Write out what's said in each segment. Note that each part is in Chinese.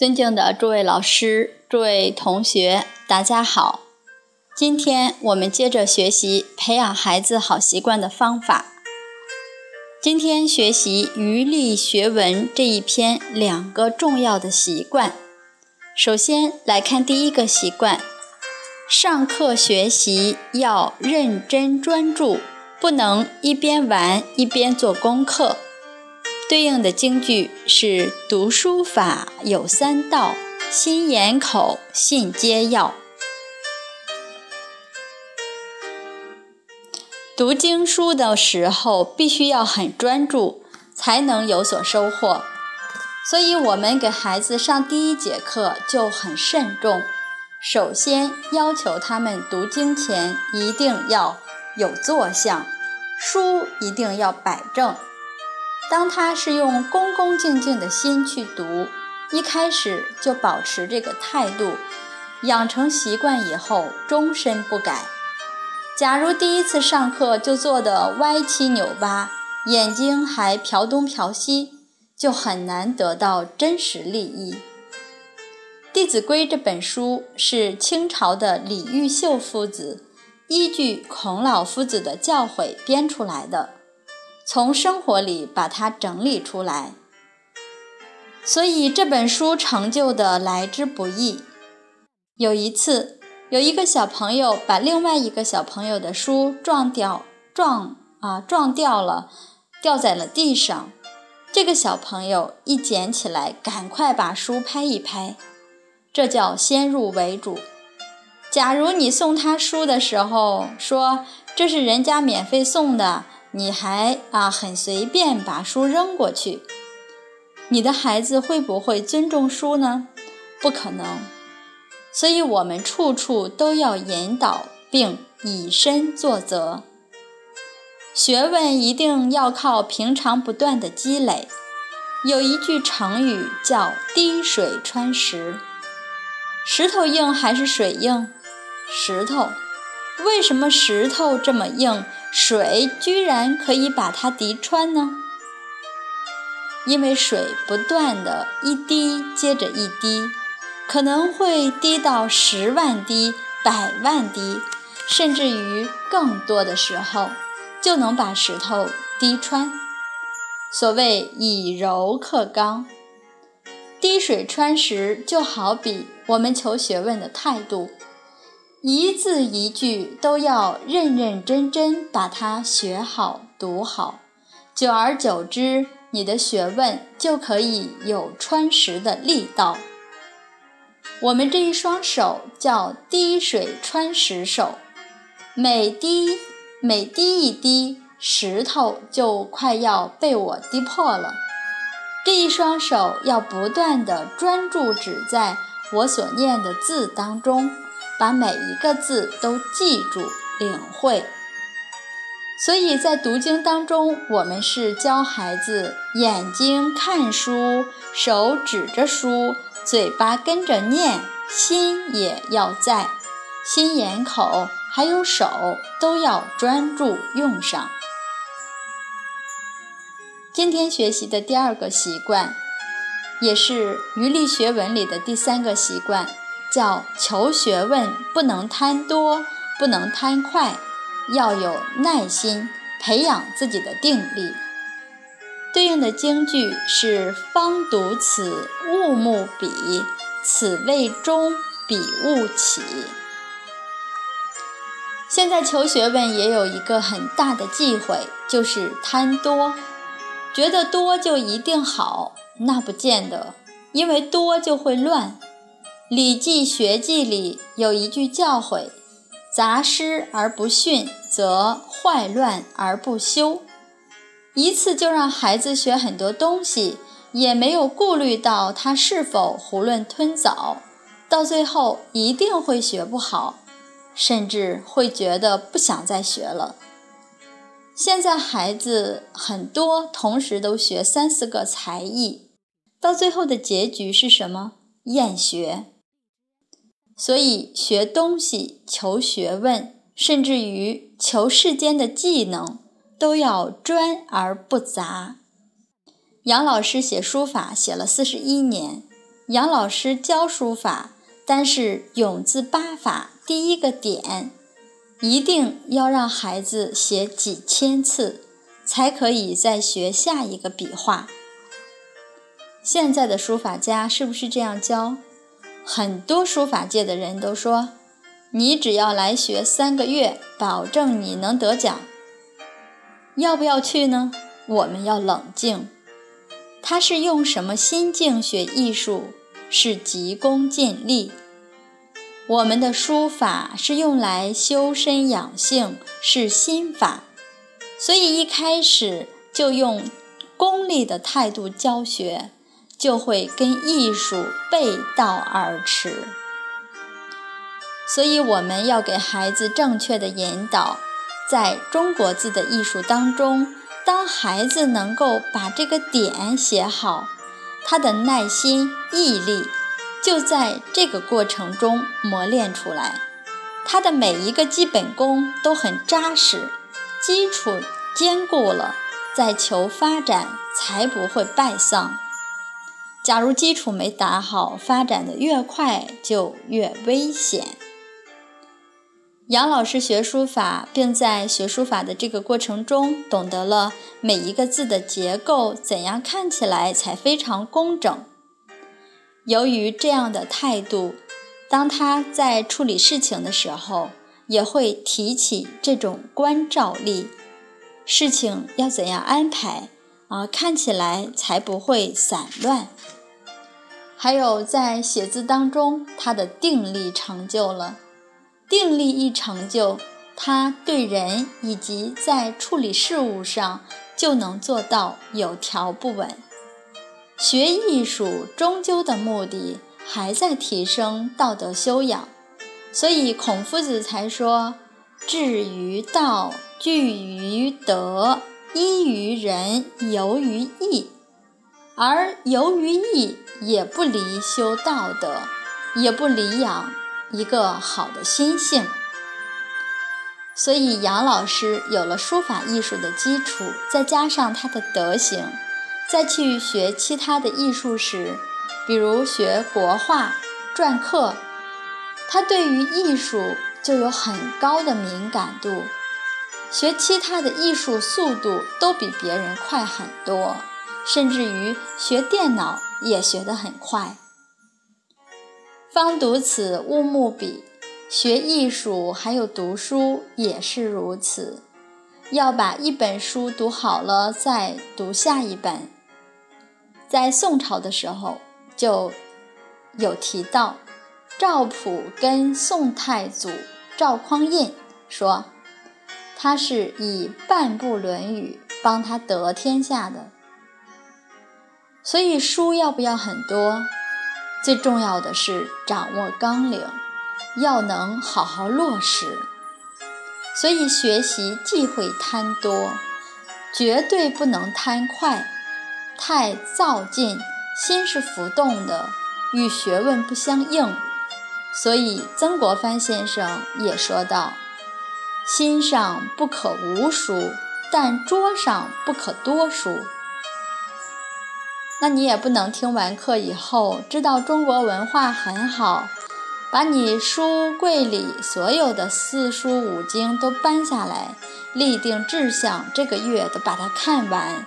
尊敬的诸位老师、诸位同学，大家好！今天我们接着学习培养孩子好习惯的方法。今天学习《余力学文》这一篇两个重要的习惯。首先来看第一个习惯：上课学习要认真专注，不能一边玩一边做功课。对应的京剧是“读书法有三到，心眼口信皆要”。读经书的时候，必须要很专注，才能有所收获。所以，我们给孩子上第一节课就很慎重。首先要求他们读经前一定要有坐相，书一定要摆正。当他是用恭恭敬敬的心去读，一开始就保持这个态度，养成习惯以后，终身不改。假如第一次上课就做得歪七扭八，眼睛还瞟东瞟西，就很难得到真实利益。《弟子规》这本书是清朝的李毓秀夫子依据孔老夫子的教诲编出来的。从生活里把它整理出来，所以这本书成就的来之不易。有一次，有一个小朋友把另外一个小朋友的书撞掉，撞啊撞掉了，掉在了地上。这个小朋友一捡起来，赶快把书拍一拍，这叫先入为主。假如你送他书的时候说这是人家免费送的。你还啊很随便把书扔过去，你的孩子会不会尊重书呢？不可能。所以我们处处都要引导并以身作则。学问一定要靠平常不断的积累。有一句成语叫“滴水穿石”，石头硬还是水硬？石头。为什么石头这么硬？水居然可以把它滴穿呢？因为水不断的一滴接着一滴，可能会滴到十万滴、百万滴，甚至于更多的时候，就能把石头滴穿。所谓以柔克刚，滴水穿石，就好比我们求学问的态度。一字一句都要认认真真把它学好、读好，久而久之，你的学问就可以有穿石的力道。我们这一双手叫滴水穿石手，每滴每滴一滴，石头就快要被我滴破了。这一双手要不断的专注，只在我所念的字当中。把每一个字都记住、领会，所以在读经当中，我们是教孩子眼睛看书，手指着书，嘴巴跟着念，心也要在，心眼口还有手都要专注用上。今天学习的第二个习惯，也是余力学文里的第三个习惯。叫求学问不能贪多，不能贪快，要有耐心，培养自己的定力。对应的京剧是“方读此，勿慕彼；此谓中，彼勿起。”现在求学问也有一个很大的忌讳，就是贪多，觉得多就一定好，那不见得，因为多就会乱。《礼记学记》里有一句教诲：“杂诗而不训，则坏乱而不修。”一次就让孩子学很多东西，也没有顾虑到他是否囫囵吞枣，到最后一定会学不好，甚至会觉得不想再学了。现在孩子很多，同时都学三四个才艺，到最后的结局是什么？厌学。所以，学东西、求学问，甚至于求世间的技能，都要专而不杂。杨老师写书法写了四十一年，杨老师教书法，但是永字八法第一个点，一定要让孩子写几千次，才可以再学下一个笔画。现在的书法家是不是这样教？很多书法界的人都说，你只要来学三个月，保证你能得奖。要不要去呢？我们要冷静。他是用什么心境学艺术？是急功近利。我们的书法是用来修身养性，是心法，所以一开始就用功利的态度教学，就会跟艺术背道而驰。所以我们要给孩子正确的引导，在中国字的艺术当中，当孩子能够把这个点写好，他的耐心、毅力。就在这个过程中磨练出来，他的每一个基本功都很扎实，基础坚固了，再求发展才不会败丧。假如基础没打好，发展的越快就越危险。杨老师学书法，并在学书法的这个过程中，懂得了每一个字的结构，怎样看起来才非常工整。由于这样的态度，当他在处理事情的时候，也会提起这种关照力。事情要怎样安排啊？看起来才不会散乱。还有在写字当中，他的定力成就了。定力一成就，他对人以及在处理事物上就能做到有条不紊。学艺术终究的目的还在提升道德修养，所以孔夫子才说：“至于道，据于德，依于仁，游于义。”而游于义也不离修道德，也不离养一个好的心性。所以杨老师有了书法艺术的基础，再加上他的德行。再去学其他的艺术时，比如学国画、篆刻，他对于艺术就有很高的敏感度，学其他的艺术速度都比别人快很多，甚至于学电脑也学得很快。方读此，勿慕彼。学艺术还有读书也是如此，要把一本书读好了，再读下一本。在宋朝的时候，就有提到赵普跟宋太祖赵匡胤说，他是以半部《论语》帮他得天下的。所以书要不要很多？最重要的是掌握纲领，要能好好落实。所以学习忌讳贪多，绝对不能贪快。太躁进，心是浮动的，与学问不相应。所以曾国藩先生也说道：“心上不可无书，但桌上不可多书。”那你也不能听完课以后，知道中国文化很好，把你书柜里所有的四书五经都搬下来，立定志向，这个月都把它看完。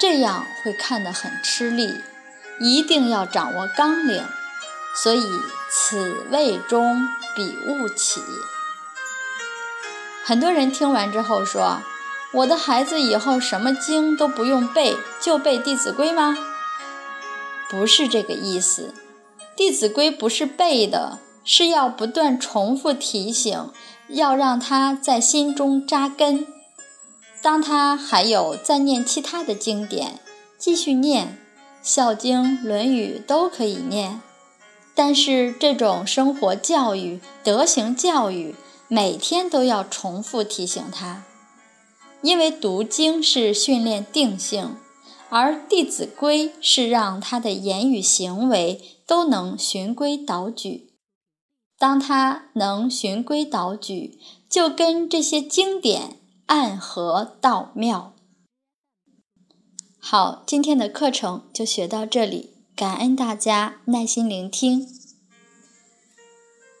这样会看得很吃力，一定要掌握纲领。所以此谓中，彼勿起。很多人听完之后说：“我的孩子以后什么经都不用背，就背《弟子规》吗？”不是这个意思，《弟子规》不是背的，是要不断重复提醒，要让他在心中扎根。当他还有在念其他的经典，继续念《孝经》《论语》都可以念，但是这种生活教育、德行教育，每天都要重复提醒他，因为读经是训练定性，而《弟子规》是让他的言语行为都能循规蹈矩。当他能循规蹈矩，就跟这些经典。暗合道妙。好，今天的课程就学到这里。感恩大家耐心聆听。